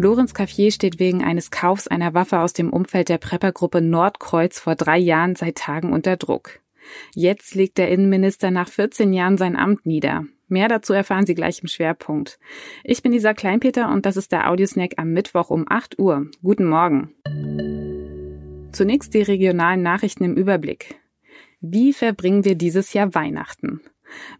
Lorenz Caffier steht wegen eines Kaufs einer Waffe aus dem Umfeld der Preppergruppe Nordkreuz vor drei Jahren seit Tagen unter Druck. Jetzt legt der Innenminister nach 14 Jahren sein Amt nieder. Mehr dazu erfahren Sie gleich im Schwerpunkt. Ich bin Lisa Kleinpeter und das ist der Audiosnack am Mittwoch um 8 Uhr. Guten Morgen. Zunächst die regionalen Nachrichten im Überblick. Wie verbringen wir dieses Jahr Weihnachten?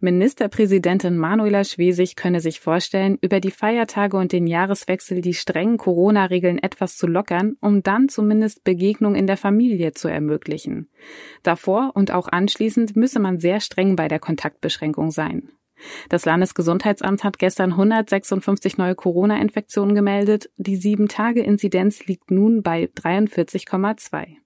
Ministerpräsidentin Manuela Schwesig könne sich vorstellen, über die Feiertage und den Jahreswechsel die strengen Corona-Regeln etwas zu lockern, um dann zumindest Begegnung in der Familie zu ermöglichen. Davor und auch anschließend müsse man sehr streng bei der Kontaktbeschränkung sein. Das Landesgesundheitsamt hat gestern 156 neue Corona-Infektionen gemeldet. Die Sieben-Tage-Inzidenz liegt nun bei 43,2.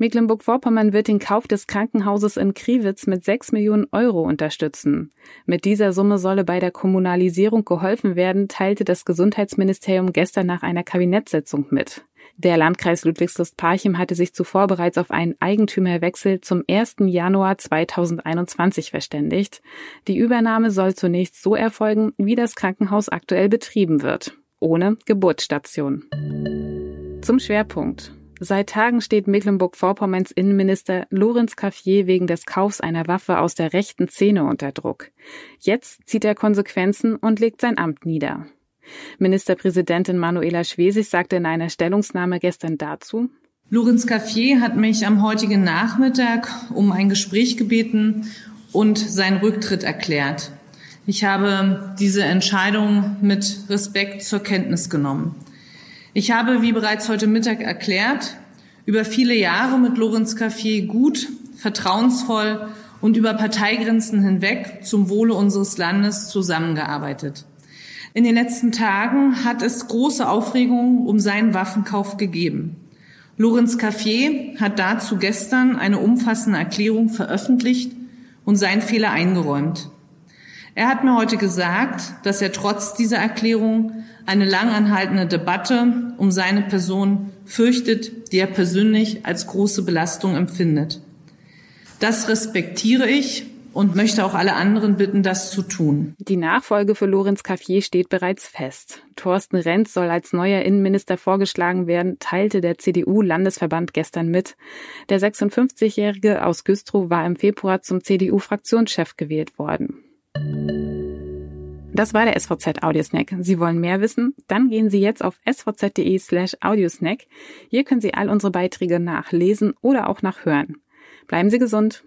Mecklenburg-Vorpommern wird den Kauf des Krankenhauses in Kriwitz mit 6 Millionen Euro unterstützen. Mit dieser Summe solle bei der Kommunalisierung geholfen werden, teilte das Gesundheitsministerium gestern nach einer Kabinettssitzung mit. Der Landkreis Ludwigslust-Parchim hatte sich zuvor bereits auf einen Eigentümerwechsel zum 1. Januar 2021 verständigt. Die Übernahme soll zunächst so erfolgen, wie das Krankenhaus aktuell betrieben wird, ohne Geburtsstation. Zum Schwerpunkt. Seit Tagen steht Mecklenburg-Vorpommerns Innenminister Lorenz Caffier wegen des Kaufs einer Waffe aus der rechten Szene unter Druck. Jetzt zieht er Konsequenzen und legt sein Amt nieder. Ministerpräsidentin Manuela Schwesig sagte in einer Stellungnahme gestern dazu, Lorenz Caffier hat mich am heutigen Nachmittag um ein Gespräch gebeten und seinen Rücktritt erklärt. Ich habe diese Entscheidung mit Respekt zur Kenntnis genommen. Ich habe, wie bereits heute Mittag erklärt, über viele Jahre mit Lorenz Caffier gut, vertrauensvoll und über Parteigrenzen hinweg zum Wohle unseres Landes zusammengearbeitet. In den letzten Tagen hat es große Aufregung um seinen Waffenkauf gegeben. Lorenz Caffier hat dazu gestern eine umfassende Erklärung veröffentlicht und seinen Fehler eingeräumt. Er hat mir heute gesagt, dass er trotz dieser Erklärung eine langanhaltende Debatte um seine Person fürchtet, die er persönlich als große Belastung empfindet. Das respektiere ich und möchte auch alle anderen bitten, das zu tun. Die Nachfolge für Lorenz Caffier steht bereits fest. Thorsten Renz soll als neuer Innenminister vorgeschlagen werden, teilte der CDU-Landesverband gestern mit. Der 56-Jährige aus Güstrow war im Februar zum CDU-Fraktionschef gewählt worden. Das war der SVZ Audiosnack. Sie wollen mehr wissen? Dann gehen Sie jetzt auf svz.de slash audiosnack. Hier können Sie all unsere Beiträge nachlesen oder auch nachhören. Bleiben Sie gesund.